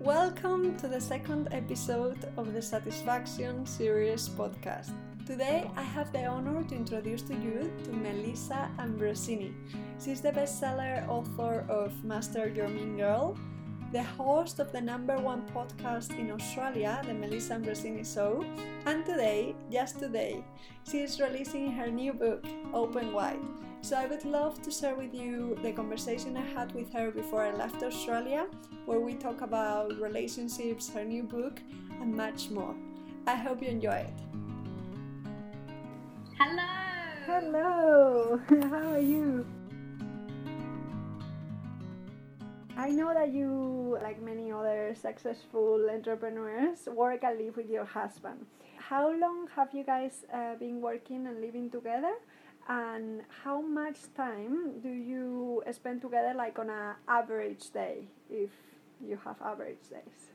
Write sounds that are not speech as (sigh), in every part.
Welcome to the second episode of the Satisfaction Series podcast. Today I have the honor to introduce to you to Melissa Ambrosini. She's the bestseller author of Master Your Mean Girl, the host of the number one podcast in Australia, The Melissa Ambrosini Show, and today, just today, she is releasing her new book, Open Wide. So I would love to share with you the conversation I had with her before I left Australia, where we talk about relationships, her new book, and much more. I hope you enjoy it. Hello. Hello. (laughs) How are you? I know that you, like many other successful entrepreneurs, work and live with your husband. How long have you guys uh, been working and living together? And how much time do you spend together, like on an average day, if you have average days?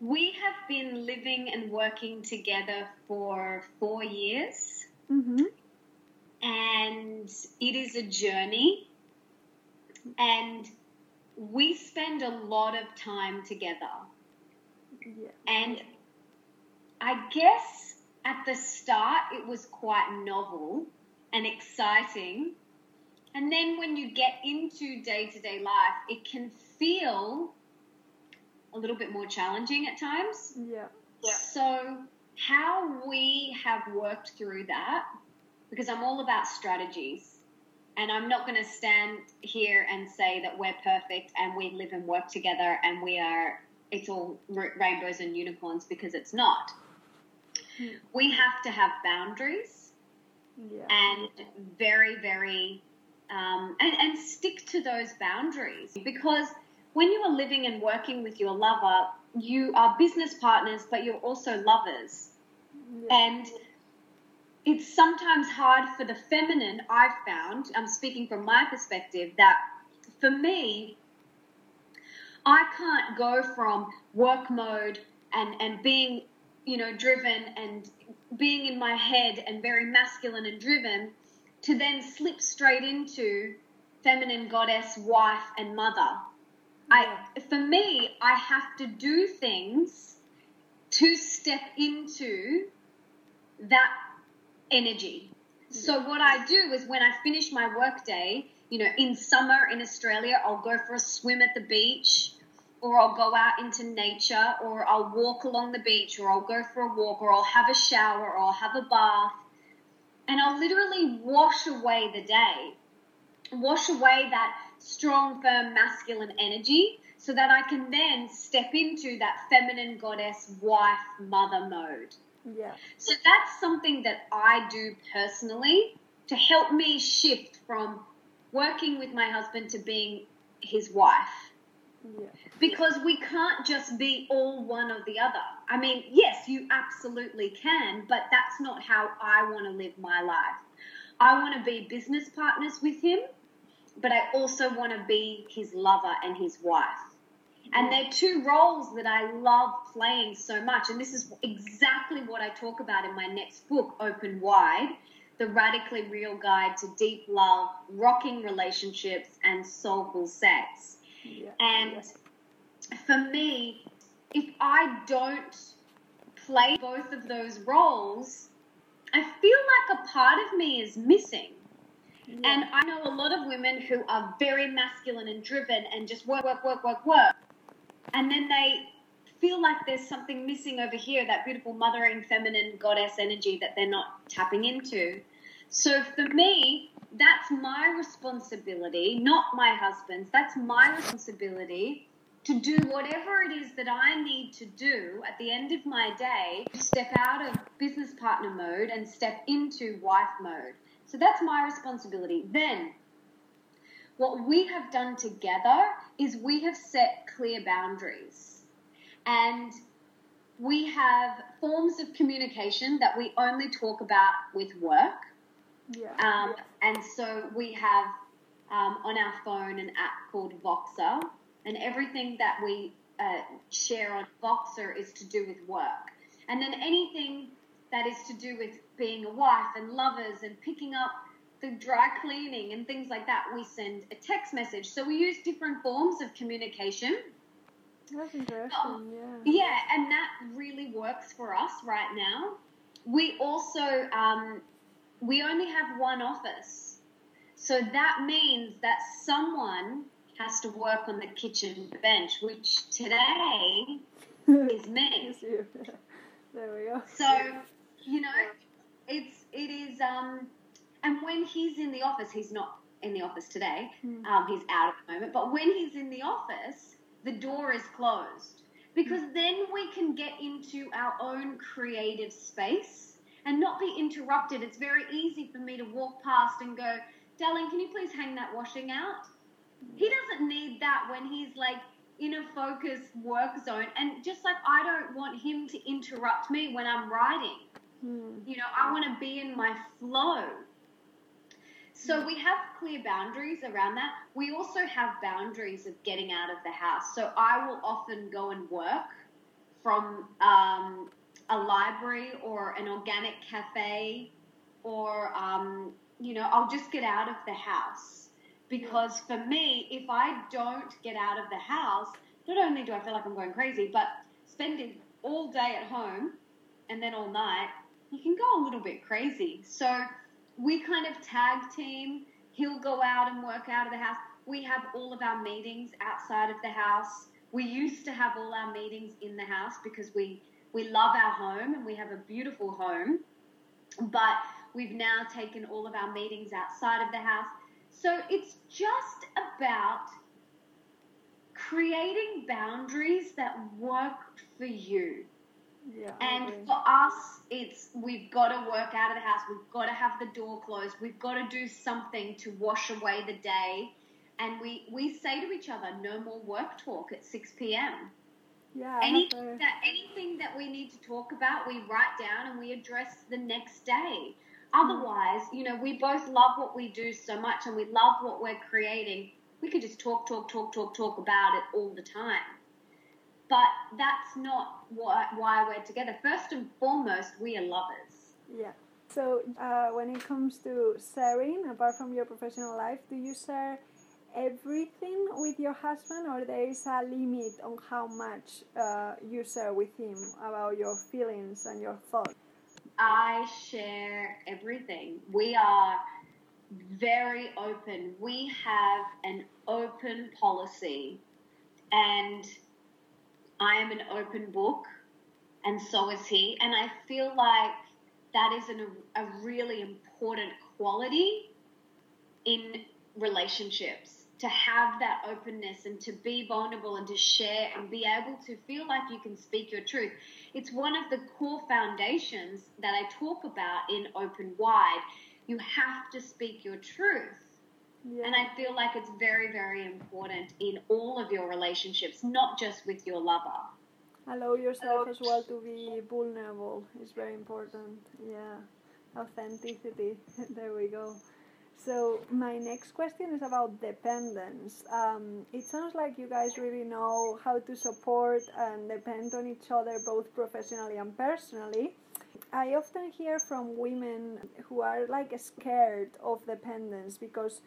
We have been living and working together for four years. Mm-hmm. And it is a journey. And we spend a lot of time together. Yeah. And I guess at the start it was quite novel and exciting. And then when you get into day to day life, it can feel a little bit more challenging at times. Yeah. yeah. So, how we have worked through that, because I'm all about strategies, and I'm not going to stand here and say that we're perfect and we live and work together and we are, it's all rainbows and unicorns because it's not. Hmm. We have to have boundaries Yeah. and very, very, um, and, and stick to those boundaries because when you are living and working with your lover, you are business partners, but you're also lovers. yeah. And it's sometimes hard for the feminine, I've found, I'm speaking from my perspective, that for me, I can't go from work mode and, and being, you know, driven and being in my head and very masculine and driven to then slip straight into feminine goddess, wife, and mother. I, for me, I have to do things to step into that energy. So what I do is when I finish my workday, you know, in summer in Australia, I'll go for a swim at the beach, or I'll go out into nature, or I'll walk along the beach, or I'll go for a walk, or I'll have a shower, or I'll have a bath, and I'll literally wash away the day, wash away that strong, firm, masculine energy, so that I can then step into that feminine goddess, wife, mother mode. yeah. So that's something that I do personally to help me shift from working with my husband to being his wife. Yeah. Because we can't just be all one or the other. I mean, yes, you absolutely can, but that's not how I want to live my life. I want to be business partners with him, but I also want to be his lover and his wife. And they're two roles that I love playing so much. And this is exactly what I talk about in my next book, Open Wide The Radically Real Guide to Deep Love, Rocking Relationships, and Soulful Sex. Yeah. And for me, if I don't play both of those roles, I feel like a part of me is missing. Yeah. And I know a lot of women who are very masculine and driven and just work, work, work, work, work. And then they feel like there's something missing over here, that beautiful mothering, feminine goddess energy that they're not tapping into. So for me, that's my responsibility, not my husband's. That's my responsibility to do whatever it is that I need to do at the end of my day to step out of business partner mode and step into wife mode. So that's my responsibility. Then, what we have done together is we have set clear boundaries. And we have forms of communication that we only talk about with work. Yeah. Um, and so we have um, on our phone an app called Voxer, and everything that we uh, share on Voxer is to do with work. And then anything that is to do with being a wife and lovers and picking up the dry cleaning and things like that, we send a text message. So we use different forms of communication. That's interesting, Oh, yeah. Yeah, and that really works for us right now. We also um, we only have one office, so that means that someone has to work on the kitchen bench, which today (laughs) is me. (laughs) There we go. So, you know, it's it is um and when he's in the office, he's not in the office today. Hmm. Um, he's out at the moment. But when he's in the office, the door is closed. Because then we can get into our own creative space and not be interrupted. It's very easy for me to walk past and go, Darling, can you please hang that washing out? He doesn't need that when he's like in a focused work zone. And just like I don't want him to interrupt me when I'm writing. Hmm. You know, I want to be in my flow. So we have clear boundaries around that. We also have boundaries of getting out of the house. So I will often go and work from um, a library or an organic cafe, or um, you know, I'll just get out of the house because for me, if I don't get out of the house, not only do I feel like I'm going crazy, but spending all day at home and then all night, you can go a little bit crazy. So we kind of tag team. He'll go out and work out of the house. We have all of our meetings outside of the house. We used to have all our meetings in the house because we we love our home and we have a beautiful home. But we've now taken all of our meetings outside of the house. So it's just about creating boundaries that work for you. Yeah. And for us, it's we've got to work out of the house. We've got to have the door closed. We've got to do something to wash away the day. And we, we say to each other, no more work talk at 6 p.m. yeah, that, anything that we need to talk about, we write down and we address the next day. Otherwise, you know, we both love what we do so much and we love what we're creating. We could just talk, talk, talk, talk, talk about it all the time. But that's not why, why we're together. First and foremost, we are lovers. Yeah. So uh, when it comes to sharing, apart from your professional life, do you share everything with your husband, or there is a limit on how much uh, you share with him about your feelings and your thoughts? I share everything. We are very open. We have an open policy, and I am an open book, and so is he. And I feel like that is an, a really important quality in relationships to have that openness and to be vulnerable and to share and be able to feel like you can speak your truth. It's one of the core foundations that I talk about in Open Wide. You have to speak your truth. Yeah. And I feel like it's very, very important in all of your relationships, not just with your lover. Allow yourself as well to be vulnerable is very important. Yeah, authenticity. (laughs) there we go. So my next question is about dependence. Um, it sounds like you guys really know how to support and depend on each other both professionally and personally. I often hear from women who are like scared of dependence because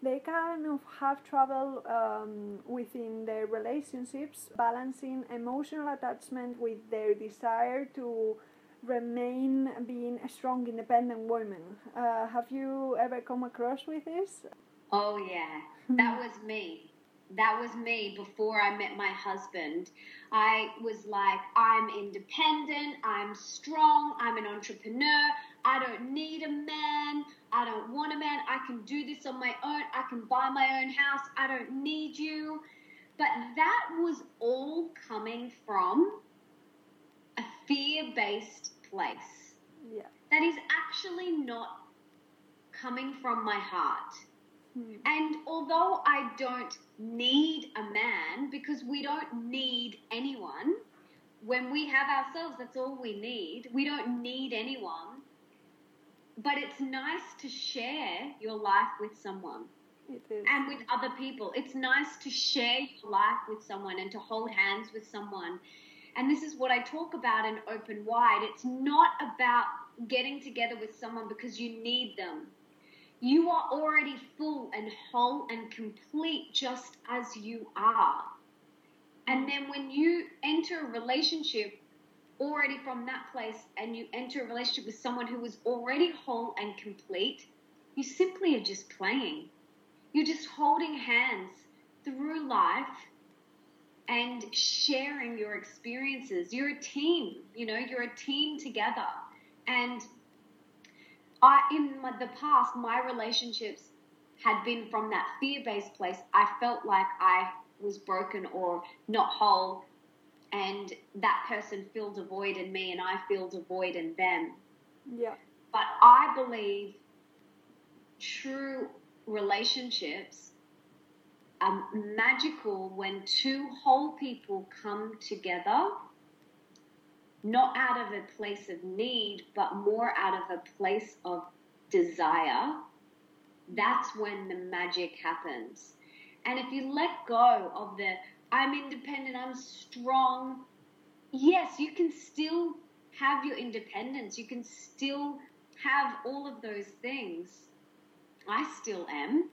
they kind of have trouble um, within their relationships balancing emotional attachment with their desire to remain being a strong independent woman. Uh, have you ever come across with this? Oh, yeah. That was me. That was me before I met my husband. I was like, I'm independent, I'm strong, I'm an entrepreneur, I don't need a man, I don't want a man, I can do this on my own, I can buy my own house, I don't need you. But that was all coming from fear based place. yeah That is actually not coming from my heart. Hmm. And although I don't need a man, because we don't need anyone, when we have ourselves, that's all we need. We don't need anyone. But it's nice to share your life with someone it is and with other people. It's nice to share your life with someone and to hold hands with someone. And this is what I talk about in Open Wide. It's not about getting together with someone because you need them. You are already full and whole and complete just as you are. And then when you enter a relationship already from that place and you enter a relationship with someone who is already whole and complete, you simply are just playing. You're just holding hands through life and sharing your experiences. You're a team, you know, you're a team together. And I, in my, the past, my relationships had been from that fear based place. I felt like I was broken or not whole, and that person filled a void in me, and I filled a void in them. Yeah. But I believe true relationships are magical when two whole people come together, not out of a place of need, but more out of a place of desire. That's when the magic happens. And if you let go of the I'm independent, I'm strong, yes, you can still have your independence. You can still have all of those things. I still am.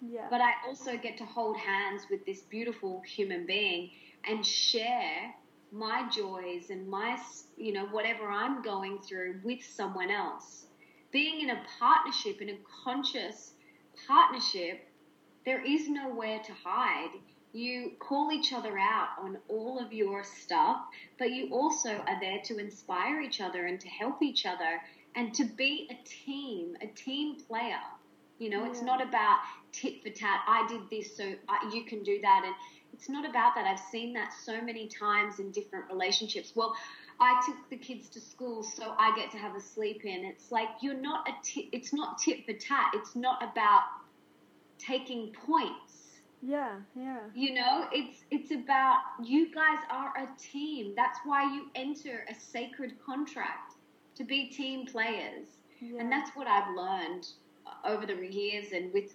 Yeah. But I also get to hold hands with this beautiful human being and share my joys and my, you know, whatever I'm going through with someone else. Being in a partnership, in a conscious partnership, there is nowhere to hide. You call each other out on all of your stuff, but you also are there to inspire each other and to help each other and to be a team, a team player. You know, it's not about tit for tat. I did this, so I, you can do that. And it's not about that. I've seen that so many times in different relationships. Well, I took the kids to school, so I get to have a sleep in. It's like you're not a. Tit, it's not tit for tat. It's not about taking points. Yeah, yeah. You know, it's it's about you guys are a team. That's why you enter a sacred contract to be team players. yeah. And that's what I've learned over the years and with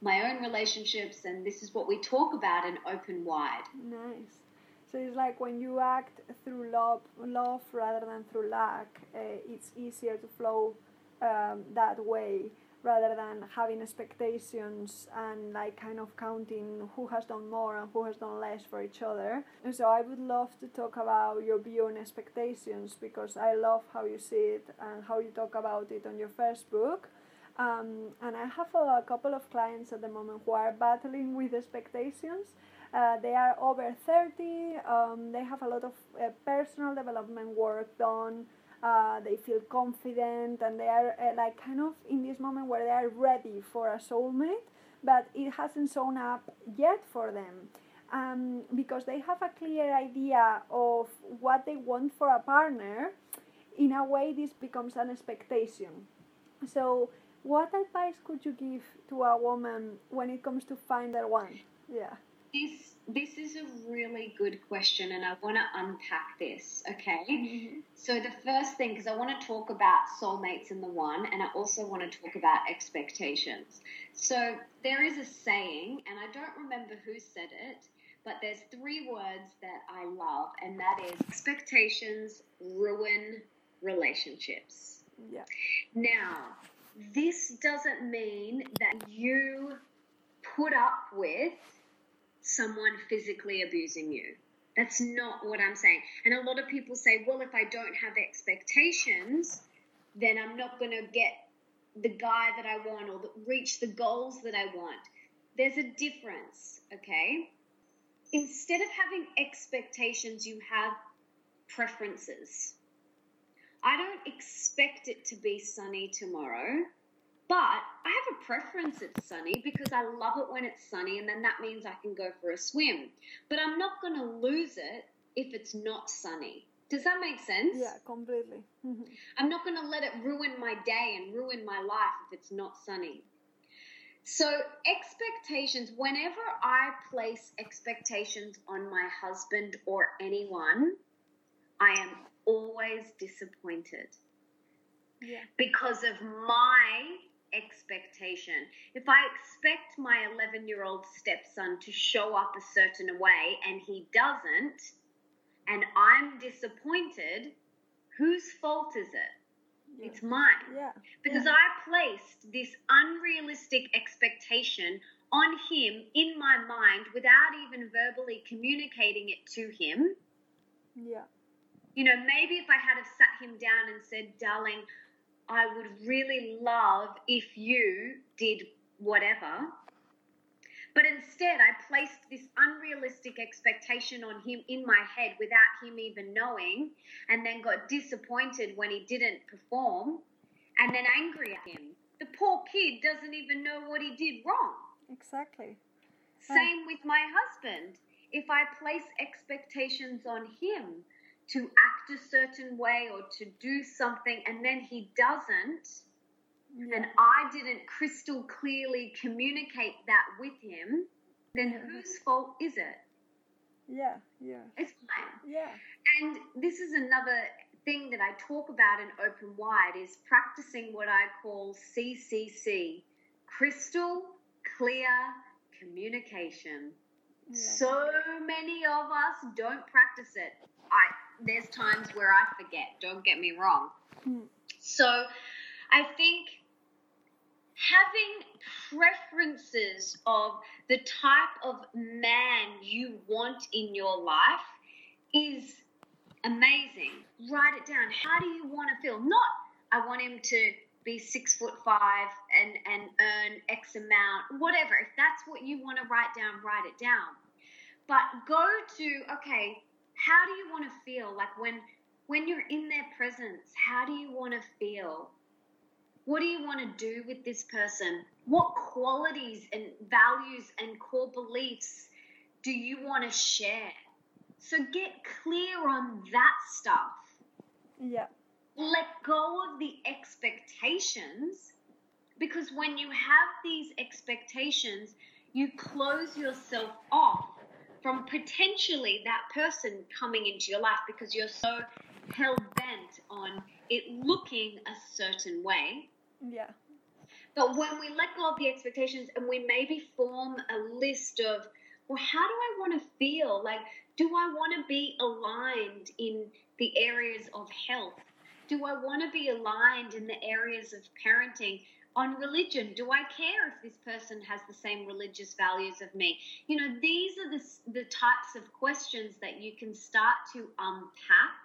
my own relationships and this is what we talk about in open wide. Nice. So it's like when you act through love, love rather than through lack, uh, it's easier to flow um, that way rather than having expectations and like kind of counting who has done more and who has done less for each other. And so I would love to talk about your view on expectations because I love how you see it and how you talk about it on your first book. Um, and I have a, couple of clients at the moment who are battling with expectations. Uh, they are over 30, um, they have a lot of uh, personal development work done, uh, they feel confident, and they are uh, like kind of in this moment where they are ready for a soulmate, but it hasn't shown up yet for them. Um, because they have a clear idea of what they want for a partner, in a way, this becomes an expectation. So, what advice could you give to a woman when it comes to find their one? Yeah. This this is a really good question and I want to unpack this, okay? Mm-hmm. So the first thing cuz I want to talk about soulmates and the one and I also want to talk about expectations. So there is a saying and I don't remember who said it, but there's three words that I love and that is expectations ruin relationships. Yeah. Now, this doesn't mean that you put up with someone physically abusing you. That's not what I'm saying. And a lot of people say, well, if I don't have expectations, then I'm not going to get the guy that I want or reach the goals that I want. There's a difference, okay? Instead of having expectations, you have preferences. I don't expect it to be sunny tomorrow, but I have a preference it's sunny because I love it when it's sunny, and then that means I can go for a swim. But I'm not going to lose it if it's not sunny. Does that make sense? Yeah, completely. Mhm. I'm not going to let it ruin my day and ruin my life if it's not sunny. So, expectations, whenever I place expectations on my husband or anyone, I am always disappointed yeah. because of my expectation. If I expect my 11 year old stepson to show up a certain way and he doesn't, and I'm disappointed, whose fault is it? Yeah. It's mine yeah. because I placed this unrealistic expectation on him in my mind without even verbally communicating it to him. Yeah. You know, maybe if I had have sat him down and said, darling, I would really love if you did whatever. But instead, I placed this unrealistic expectation on him in my head without him even knowing, and then got disappointed when he didn't perform, and then angry at him. The poor kid doesn't even know what he did wrong. Exactly. Same with my husband. If I place expectations on him to act a certain way or to do something and then he doesn't, Yeah. and I didn't crystal clearly communicate that with him, then Yeah. whose fault is it? Yeah. Yeah. It's mine. Yeah. And this is another thing that I talk about in Open Wide is practicing what I call CCC, crystal clear communication. Yeah. So many of us don't practice it. I there's times where I forget, don't get me wrong. Mm. So I think having preferences of the type of man you want in your life is amazing. Write it down. How do you want to feel? Not I want him to be six foot five and, and earn X amount, whatever. If that's what you want to write down, write it down. But go to, okay, how do you want to feel? Like when when you're in their presence, how do you want to feel? What do you want to do with this person? What qualities and values and core beliefs do you want to share? So get clear on that stuff. Yeah. Let go of the expectations because when you have these expectations, you close yourself off from potentially that person coming into your life because you're so hell bent on it looking a certain way. Yeah. But when we let go of the expectations and we maybe form a list of, well, how do I want to feel? Like, do I want to be aligned in the areas of health? Do I want to be aligned in the areas of parenting? On religion, do I care if this person has the same religious values of me? You know, these are the, the types of questions that you can start to unpack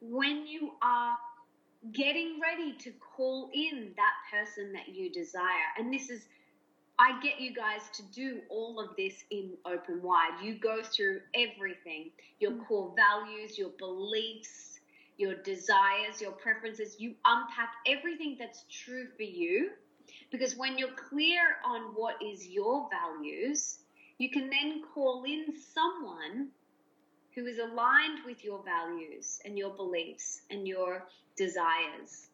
when you are getting ready to call in that person that you desire. And this is, I get you guys to do all of this in open wide. You go through everything your mm. core values, your beliefs, your desires, your preferences. You unpack everything that's true for you. Because when you're clear on what is your values, you can then call in someone who is aligned with your values and your beliefs and your desires.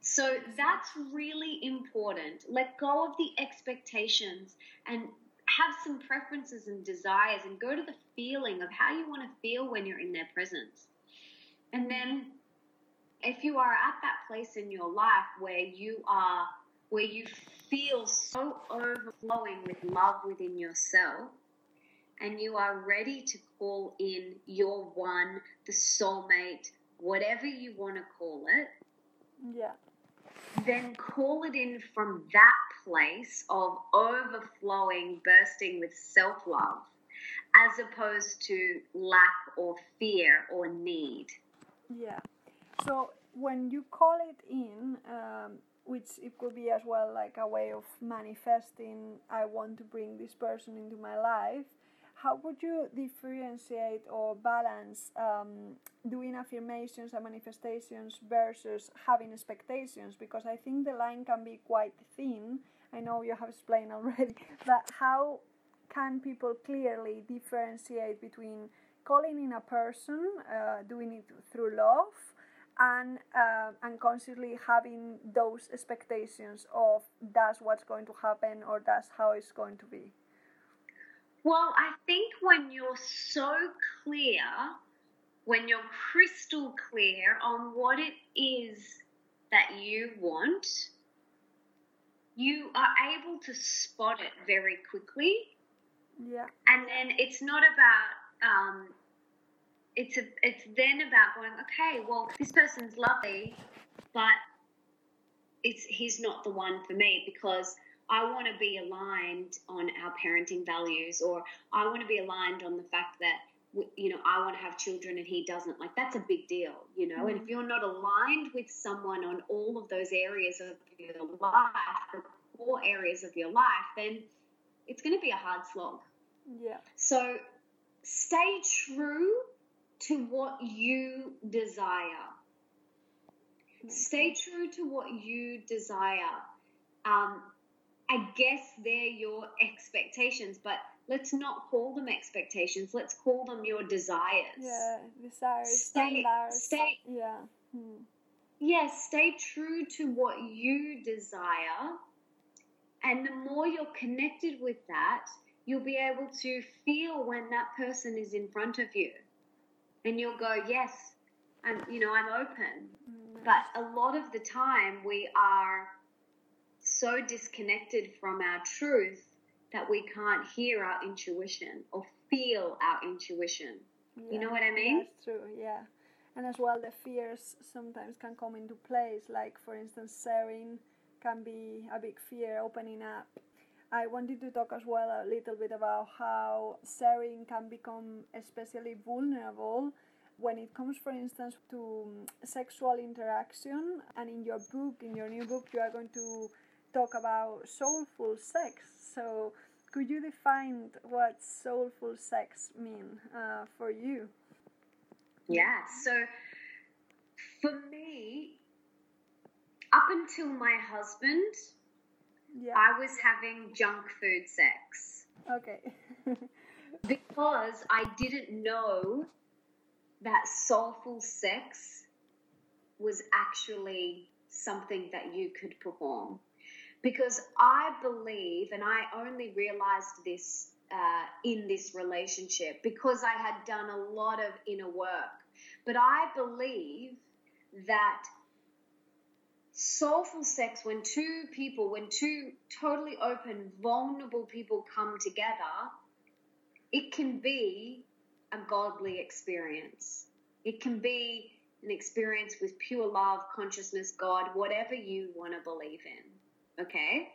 So that's really important. Let go of the expectations and have some preferences and desires and go to the feeling of how you want to feel when you're in their presence. And then if you are at that place in your life where you are where you feel so overflowing with love within yourself and you are ready to call in your one, the soulmate, whatever you want to call it, Yeah. then call it in from that place of overflowing, bursting with self love, as opposed to lack or fear or need. Yeah. So when you call it in, um, which it could be as well like a way of manifesting, I want to bring this person into my life. How would you differentiate or balance um, doing affirmations and manifestations versus having expectations? Because I think the line can be quite thin. I know you have explained already, (laughs) but how can people clearly differentiate between calling in a person, uh, doing it through love, and uh, unconsciously having those expectations of that's what's going to happen or that's how it's going to be? Well, I think when you're so clear, when you're crystal clear on what it is that you want, you are able to spot it very quickly. Yeah. And then it's not about, um, it's a, it's then about going, okay, well, this person's lovely, but it's he's not the one for me because I want to be aligned on our parenting values, or I want to be aligned on the fact that you know I want to have children and he doesn't. Like that's a big deal, you know. Mm-hmm. And if you're not aligned with someone on all of those areas of your life, the core areas of your life, then it's going to be a hard slog. Yeah. So stay true to what you desire. Stay true to what you desire. Um, I guess they're your expectations, but let's not call them expectations. Let's call them your desires. Yeah, desires, stay, standards. Stay, yeah. Hmm. Yes, yeah, stay true to what you desire. And the more you're connected with that, you'll be able to feel when that person is in front of you. And you'll go, yes, I'm, you know, I'm open. Mm-hmm. But a lot of the time we are so disconnected from our truth that we can't hear our intuition or feel our intuition. Yeah, you know what I mean? That's true, yeah. And as well, the fears sometimes can come into place. Like, for instance, sharing can be a big fear, opening up. I wanted to talk as well a little bit about how sharing can become especially vulnerable when it comes, for instance, to sexual interaction. And in your book, in your new book, you are going to talk about soulful sex. So, could you define what soulful sex mean uh, for you? Yeah. So, for me, up until my husband, yeah. I was having junk food sex. Okay. (laughs) because I didn't know that soulful sex was actually something that you could perform because I believe, and I only realized this uh, in this relationship because I had done a lot of inner work. But I believe that soulful sex, when two people, when two totally open, vulnerable people come together, it can be a godly experience. It can be an experience with pure love, consciousness, God, whatever you want to believe in. Okay?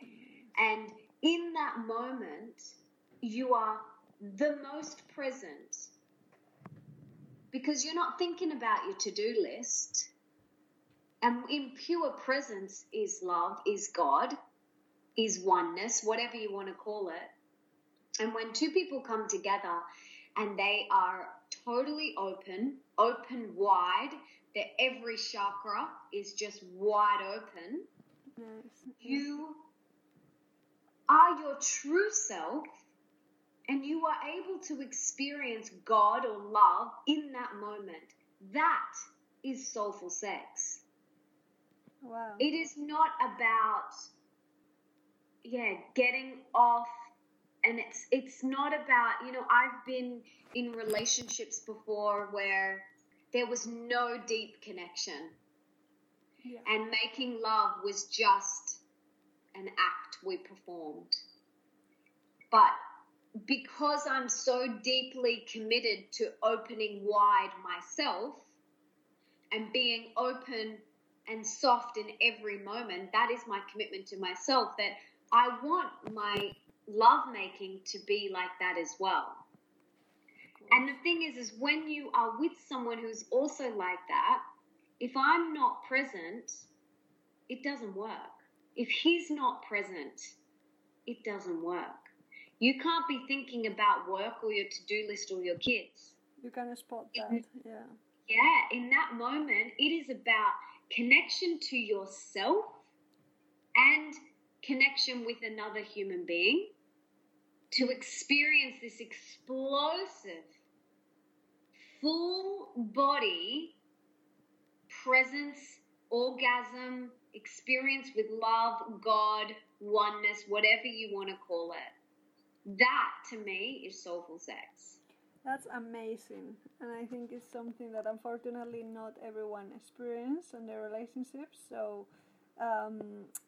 And in that moment, you are the most present because you're not thinking about your to do list. And in pure presence is love, is God, is oneness, whatever you want to call it. And when two people come together and they are totally open, open wide, that every chakra is just wide open Yes. You are your true self and you are able to experience God or love in that moment. That is soulful sex. Wow. It is not about yeah, getting off and it's it's not about, you know, I've been in relationships before where there was no deep connection. Yeah. And making love was just an act we performed. But because I'm so deeply committed to opening wide myself and being open and soft in every moment, that is my commitment to myself that I want my lovemaking to be like that as well. And the thing is, is when you are with someone who's also like that, if I'm not present, it doesn't work. If he's not present, it doesn't work. You can't be thinking about work or your to do list or your kids. You kind of spot that, yeah. Yeah, in that moment, it is about connection to yourself and connection with another human being to experience this explosive, full body presence, orgasm, experience with love, God, oneness, whatever you want to call it. That to me is soulful sex. That's amazing. And I think it's something that unfortunately not everyone experiences in their relationships. So um,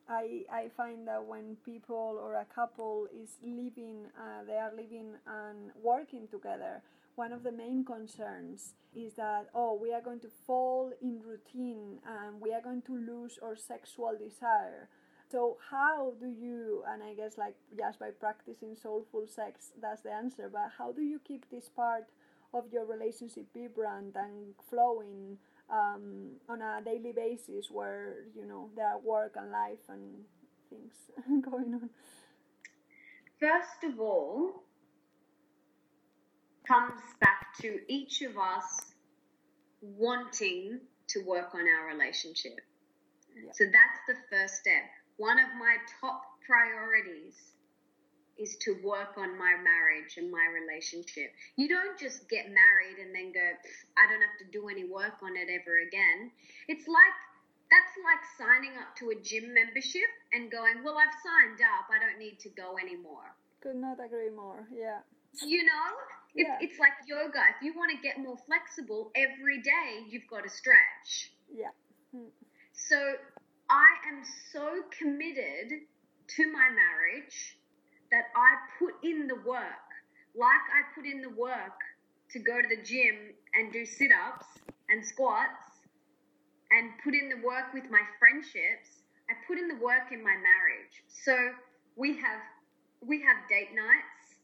I, I find that when people or a couple is living, uh, they are living and working together, one of the main concerns is that oh we are going to fall in routine and we are going to lose our sexual desire So how do you and I guess like just by practicing soulful sex that's the answer, but how do you keep this part of your relationship vibrant and flowing um, on a daily basis where you know there are work and life and things (laughs) going on? First of all, comes back to each of us wanting to work on our relationship. Yeah. So that's the first step. One of my top priorities is to work on my marriage and my relationship. You don't just get married and then go, I don't have to do any work on it ever again. It's like that's like signing up to a gym membership and going, Well, I've signed up, I don't need to go anymore. Could not agree more, yeah. You know, yeah. it's like yoga. If you want to get more flexible every day, you've got to stretch. Yeah. Hmm. So I am so committed to my marriage that I put in the work, like I put in the work to go to the gym and do sit ups and squats and put in the work with my friendships. I put in the work in my marriage. So we have we have date nights.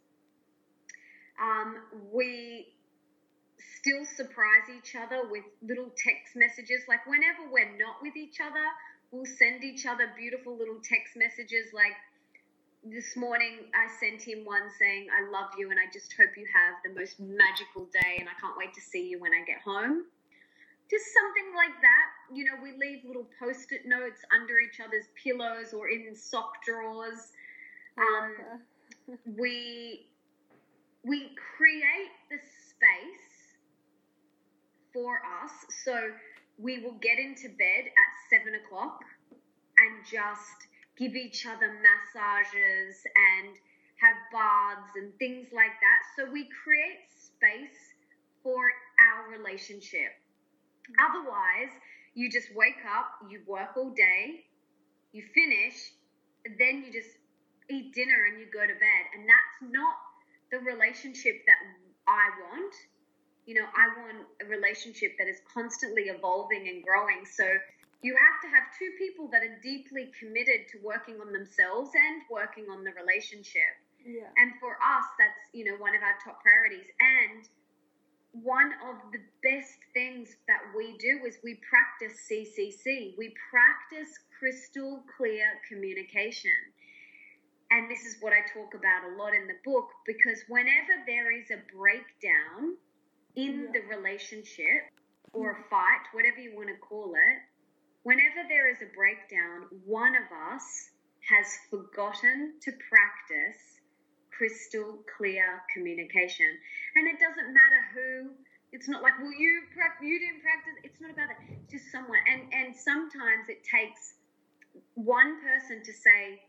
Um, we still surprise each other with little text messages. Like whenever we're not with each other, we'll send each other beautiful little text messages. Like this morning, I sent him one saying, "I love you, and I just hope you have the most magical day, and I can't wait to see you when I get home." Just something like that. You know, we leave little post-it notes under each other's pillows or in sock drawers. Um, we we create the space for us. So we will get into bed at seven o'clock and just give each other massages and have baths and things like that. So we create space for our relationship. Otherwise, you just wake up, you work all day, you finish, then you just eat dinner and you go to bed. And that's not the relationship that I want. You know, I want a relationship that is constantly evolving and growing. So you have to have two people that are deeply committed to working on themselves and working on the relationship. Yeah. And for us, that's, you know, one of our top priorities. And one of the best things that we do is we practice CCC. We practice crystal clear communication. And this is what I talk about a lot in the book because whenever there is a breakdown in the relationship or a fight, whatever you want to call it, whenever there is a breakdown, one of us has forgotten to practice crystal clear communication. And it doesn't matter who. It's not like, well, you you didn't practice. It's not about that. It's just someone. And and sometimes it takes one person to say,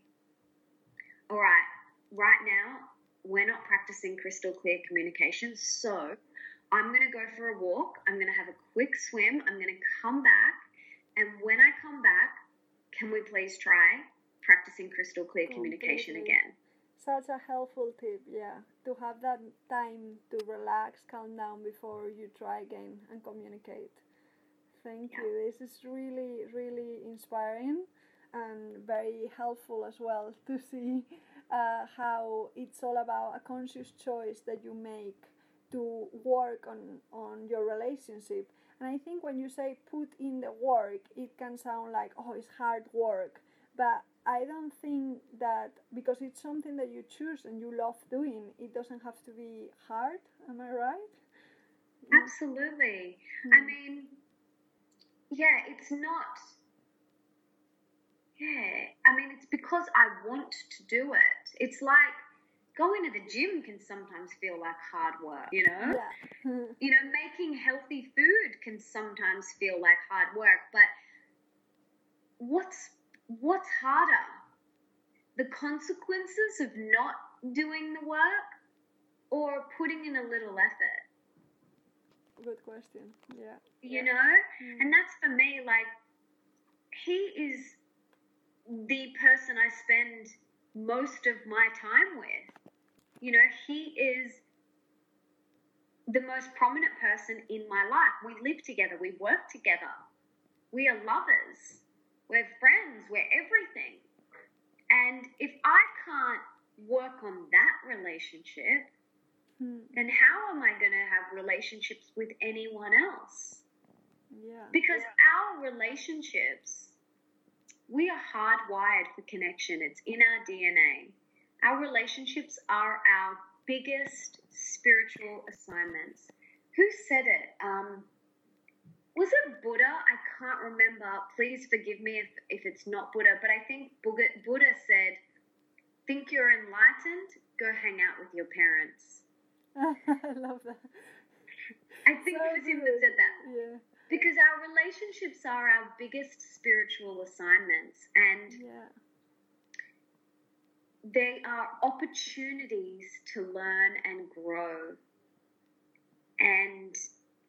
all right, right now we're not practicing crystal clear communication. So I'm going to go for a walk. I'm going to have a quick swim. I'm going to come back. And when I come back, can we please try practicing crystal clear communication again? Such a helpful tip, yeah. To have that time to relax, calm down before you try again and communicate. Thank yeah. you. This is really, really inspiring and very helpful as well (laughs) to see uh, how it's all about a conscious choice that you make to work on on your relationship. And i think when you say put in the work it can sound like oh it's hard work. But i don't think that because it's something that you choose and you love doing it doesn't have to be hard. Am i right? Absolutely. Mm. i mean yeah it's not yeah, I mean, it's because I want to do it. It's like going to the gym can sometimes feel like hard work, you know? Yeah. you know, making healthy food can sometimes feel like hard work, but what's what's harder? The consequences of not doing the work or putting in a little effort? Good question. Yeah. You know? Mm. And that's for me like he is the person I spend most of my time with. You know, he is the most prominent person in my life. We live together, we work together, we are lovers, we're friends, we're everything. And if I can't work on that relationship, Hmm. then how am I going to have relationships with anyone else? Yeah. Because our relationships, we are hardwired for connection. It's in our DNA. Our relationships are our biggest spiritual assignments. Who said it? Um, was it Buddha? I can't remember. Please forgive me if, if it's not Buddha, but I think Buddha, said, Think you're enlightened? Go hang out with your parents. (laughs) I love that. I think So it was him that said that. Yeah. Because our relationships are our biggest spiritual assignments, and Yeah. they are opportunities to learn and grow. And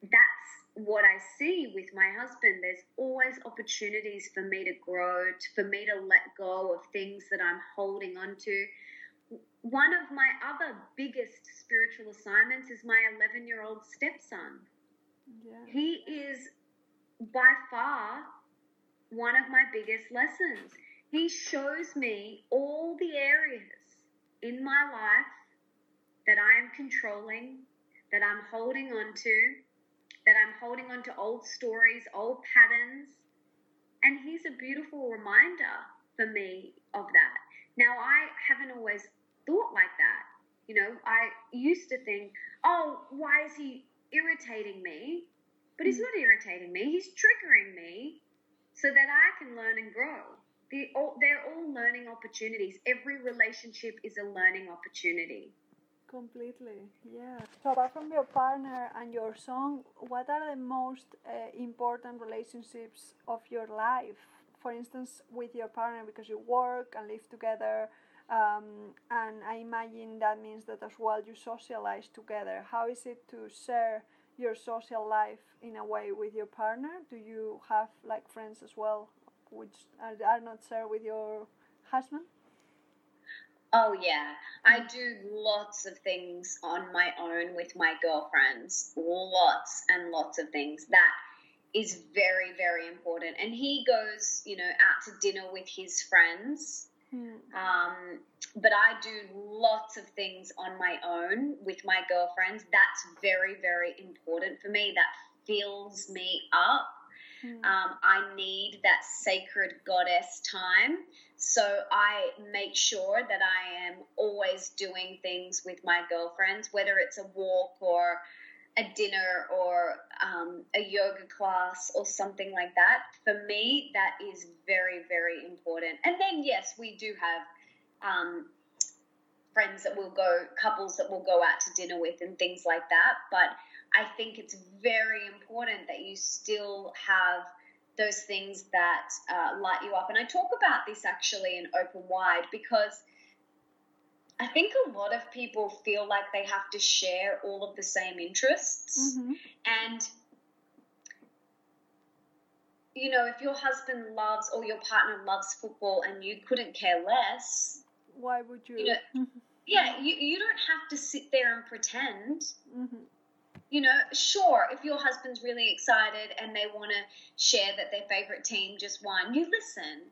that's what I see with my husband. There's always opportunities for me to grow, for me to let go of things that I'm holding on to. One of my other biggest spiritual assignments is my 11 year old stepson. Yeah. He is by far one of my biggest lessons. He shows me all the areas in my life that I am controlling, that I'm holding on to, that I'm holding on to old stories, old patterns. And he's a beautiful reminder for me of that. Now, I haven't always thought like that. You know, I used to think, oh, why is he irritating me? But he's not irritating me, he's triggering me so that I can learn and grow. They're all, they're all learning opportunities. Every relationship is a learning opportunity. Completely, yeah. So apart from your partner and your son, what are the most uh, important relationships of your life? For instance, with your partner, because you work and live together, um, and I imagine that means that as well you socialize together. How is it to share your social life in a way with your partner? Do you have like friends as well, which are, are not shared with your husband? Oh, yeah. I do lots of things on my own with my girlfriends. Lots and lots of things. That is very, very important. And he goes, you know, out to dinner with his friends. Hmm. Um, but I do lots of things on my own with my girlfriends. That's very, very important for me. That fills me up. Hmm. Um, I need that sacred goddess time. So I make sure that I am always doing things with my girlfriends, whether it's a walk or a dinner or um, a yoga class or something like that. For me, that is very, very important. And then, yes, we do have um, friends that will go, couples that will go out to dinner with and things like that. But I think it's very important that you still have those things that uh, light you up. And I talk about this actually in Open Wide because I think a lot of people feel like they have to share all of the same interests. Mhm. And, you know, if your husband loves or your partner loves football and you couldn't care less, Why would you? You know- yeah, you, you don't have to sit there and pretend. Mhm. You know, sure, if your husband's really excited and they want to share that their favorite team just won, you listen.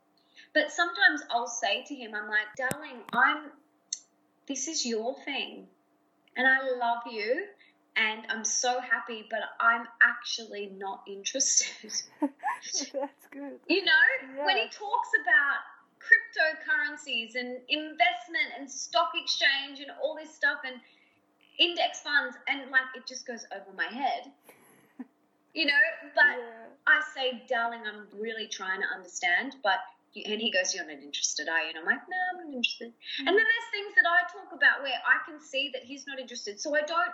But sometimes I'll say to him, I'm like, darling, I'm, this is your thing. And I love you and I'm so happy, but I'm actually not interested. (laughs) That's good. You know, when he talks about cryptocurrencies and investment and stock exchange and all this stuff and index funds, and like it just goes over my head. (laughs) You know, but yeah. I say, darling, I'm really trying to understand, but and he goes, You're not interested, are you? And I'm like, No, I'm not interested. And then there's things that I talk about where I can see that he's not interested. So I don't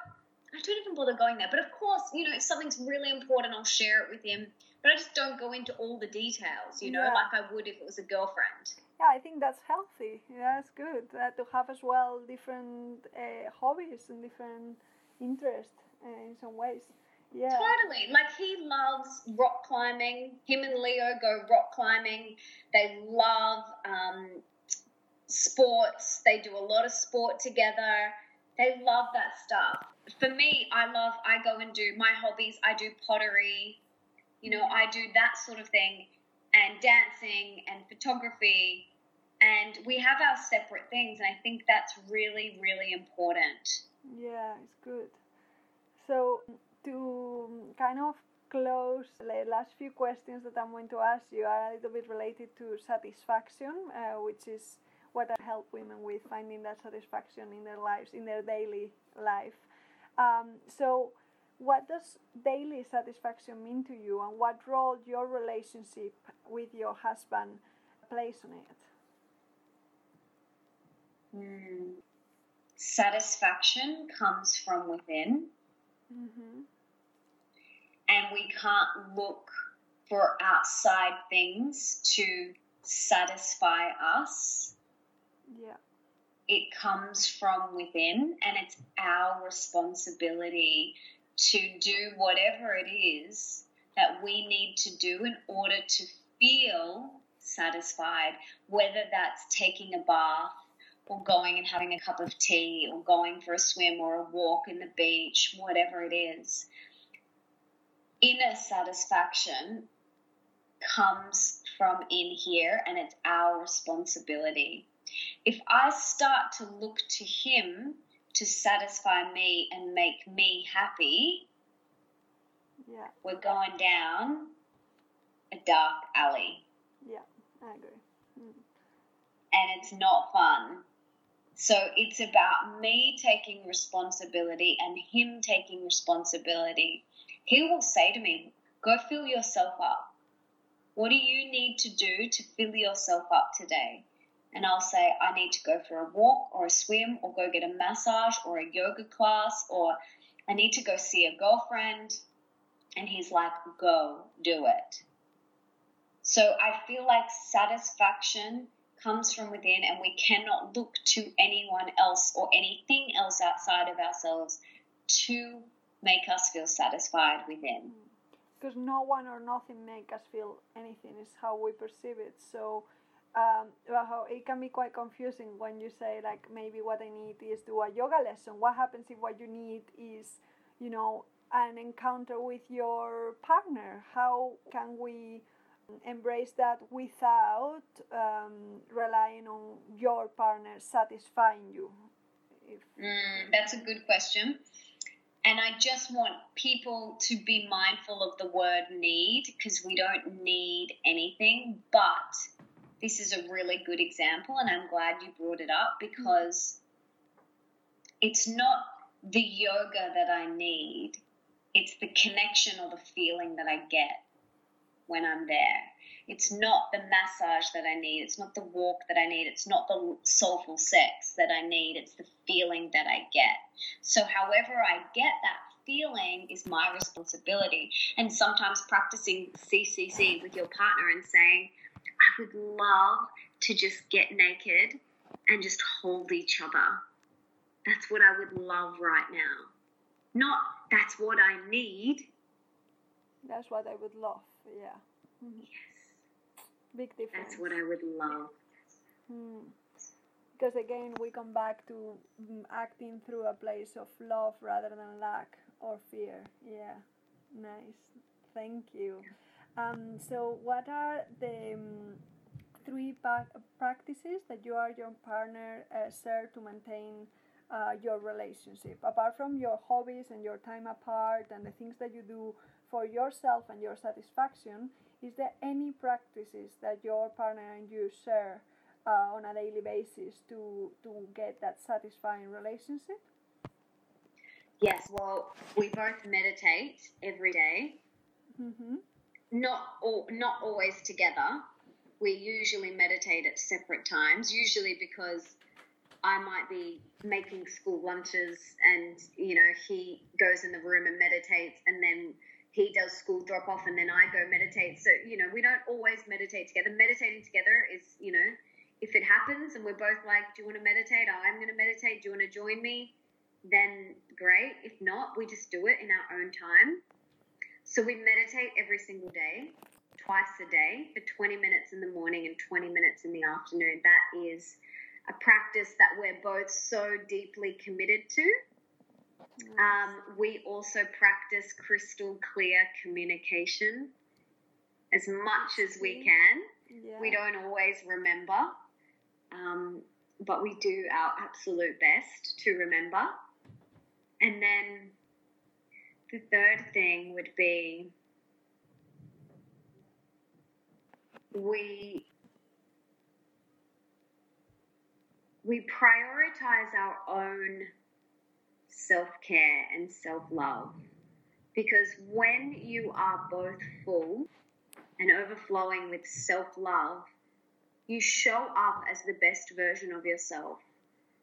I don't even bother going there. But of course, you know, if something's really important, I'll share it with him. But I just don't go into all the details, you know, Yeah. like I would if it was a girlfriend. Yeah, I think that's healthy. Yeah, that's good. That to have as well different uh, hobbies and different interests uh, in some ways. Yeah. Totally. Like he loves rock climbing. Him and Leo go rock climbing. They love um, sports. They do a lot of sport together. They love that stuff. For me, I love, I go and do my hobbies. I do pottery. You know, I do that sort of thing and dancing and photography. and we have our separate things, and I think that's really, really important. Yeah, it's good. So, to kind of close, the last few questions that I'm going to ask you are a little bit related to satisfaction, uh, which is what I help women with finding that satisfaction in their lives, in their daily life. Um, so, what does daily satisfaction mean to you, and what role your relationship with your husband plays on it? Mm. Satisfaction comes from within. Mm-hmm. And we can't look for outside things to satisfy us. Yeah. It comes from within, and it's our responsibility to do whatever it is that we need to do in order to feel satisfied, whether that's taking a bath, or going and having a cup of tea or going for a swim or a walk in the beach, whatever it is. Inner satisfaction comes from in here and it's our responsibility. If I start to look to Him to satisfy me and make me happy, yeah. we're going down a dark alley. Yeah, I agree. Mm. And it's not fun. So it's about me taking responsibility and him taking responsibility. He will say to me, Go fill yourself up. What do you need to do to fill yourself up today? And I'll say, I need to go for a walk or a swim or go get a massage or a yoga class or I need to go see a girlfriend. And he's like, Go do it. So I feel like satisfaction comes from within, and we cannot look to anyone else or anything else outside of ourselves to make us feel satisfied within. Because no one or nothing make us feel anything. is how we perceive it. So. Um, it can be quite confusing when you say like maybe what I need is do a yoga lesson. What happens if what you need is, you know, an encounter with your partner? How can we embrace that without um, relying on your partner satisfying you? If... Mm, that's a good question. And I just want people to be mindful of the word need because we don't need anything. But this is a really good example, and I'm glad you brought it up because it's not the yoga that I need, it's the connection or the feeling that I get when I'm there. It's not the massage that I need. It's not the walk that I need. It's not the soulful sex that I need. It's the feeling that I get. So, however I get that feeling is my responsibility. And sometimes practicing CCC with your partner and saying, I would love to just get naked and just hold each other. That's what I would love right now. Not that's what I need. That's what I would love, yeah. Mm-hmm. Yes. Big difference. That's what I would love. Hmm. Because again, we come back to mm, acting through a place of love rather than lack or fear. Yeah, nice. Thank you. Um, so, what are the um, three pa- practices that you or your partner uh, share to maintain uh, your relationship? Apart from your hobbies and your time apart and the things that you do for yourself and your satisfaction, is there any practices that your partner and you share uh, on a daily basis to to get that satisfying relationship? Yes, well, we both meditate every day. Mm-hmm. Not all, not always together. We usually meditate at separate times. Usually because I might be making school lunches, and you know he goes in the room and meditates, and then he does school drop off and then I go meditate. So, you know, we don't always meditate together. Meditating together is, you know, if it happens and we're both like, do you want to meditate? Oh, I'm going to meditate. Do you want to join me? Then great. If not, we just do it in our own time. So we meditate every single day, twice a day, for 20 minutes in the morning and 20 minutes in the afternoon. That is a practice that we're both so deeply committed to um, we also practice crystal clear communication as much as we can. Yeah. We don't always remember, um, but we do our absolute best to remember. And then the third thing would be we we prioritize our own self-care and self-love. Because when you are both full and overflowing with self-love you show up as the best version of yourself.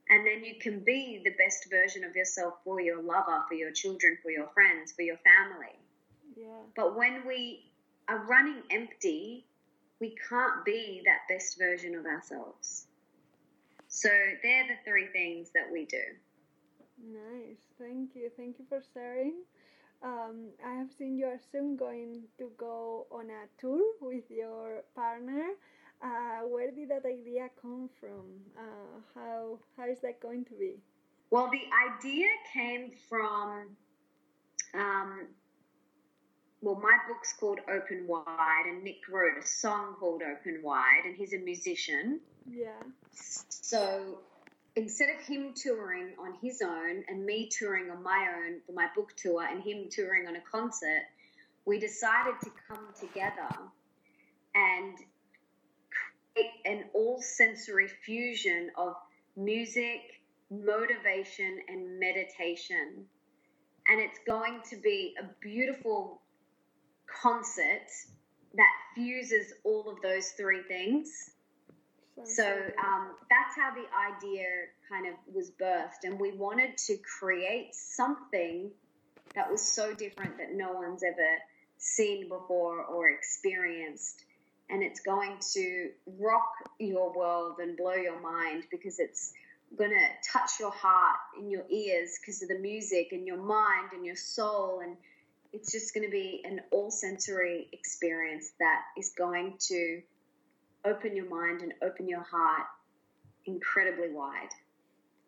And then you can be the best version of yourself for your lover for your children for your friends for your family. Yeah. but when we are running empty we can't be that best version of ourselves. So they're the three things that we do Nice. Thank you. Thank you for sharing. Um, I have seen you are soon going to go on a tour with your partner. Uh, where did that idea come from? Uh, how how is that going to be? Well, the idea came from, um, well, my book's called Open Wide, and Nick wrote a song called Open Wide, and he's a musician. Yeah. So instead of him touring on his own and me touring on my own for my book tour and him touring on a concert, we decided to come together and create an all sensory fusion of music, motivation, and meditation. And it's going to be a beautiful concert that fuses all of those three things. So um, that's how the idea kind of was birthed, and we wanted to create something that was so different that no one's ever seen before or experienced. And it's going to rock your world and blow your mind because it's going to touch your heart and your ears because of the music and your mind and your soul. And it's just going to be an all sensory experience that is going to open your mind and open your heart incredibly wide.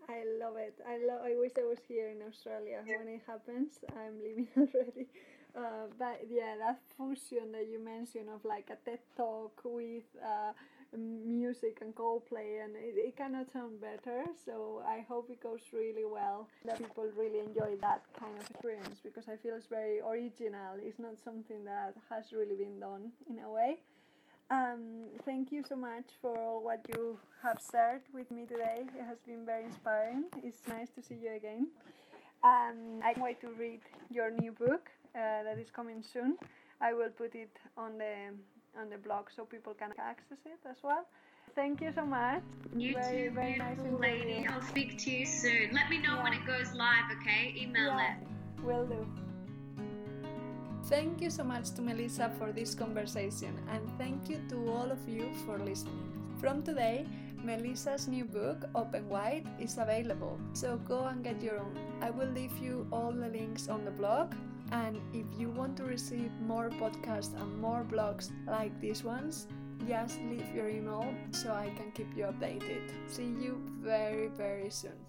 I love it. I love. I wish I was here in Australia when it happens. I'm leaving (laughs) already. Uh, but yeah, that fusion that you mentioned of like a TED talk with uh, music and Coldplay, and it, it cannot sound better. So I hope it goes really well. That people really enjoy that kind of experience because I feel it's very original. It's not something that has really been done in a way. Um, thank you so much for all what you have shared with me today. It has been very inspiring. It's nice to see you again. Um, I can't wait to read your new book uh, that is coming soon. I will put it on the on the blog so people can access it as well. Thank you so much. You Very, too, very beautiful interview. lady. I'll speak to you soon. Let me know when it goes live, okay? Email Yeah, it. will do. Thank you so much to Melissa for this conversation, and thank you to all of you for listening. From today, Melissa's new book, Open Wide, is available, so go and get your own. I will leave you all the links on the blog, and if you want to receive more podcasts and more blogs like these ones, just leave your email so I can keep you updated. See you very, very soon.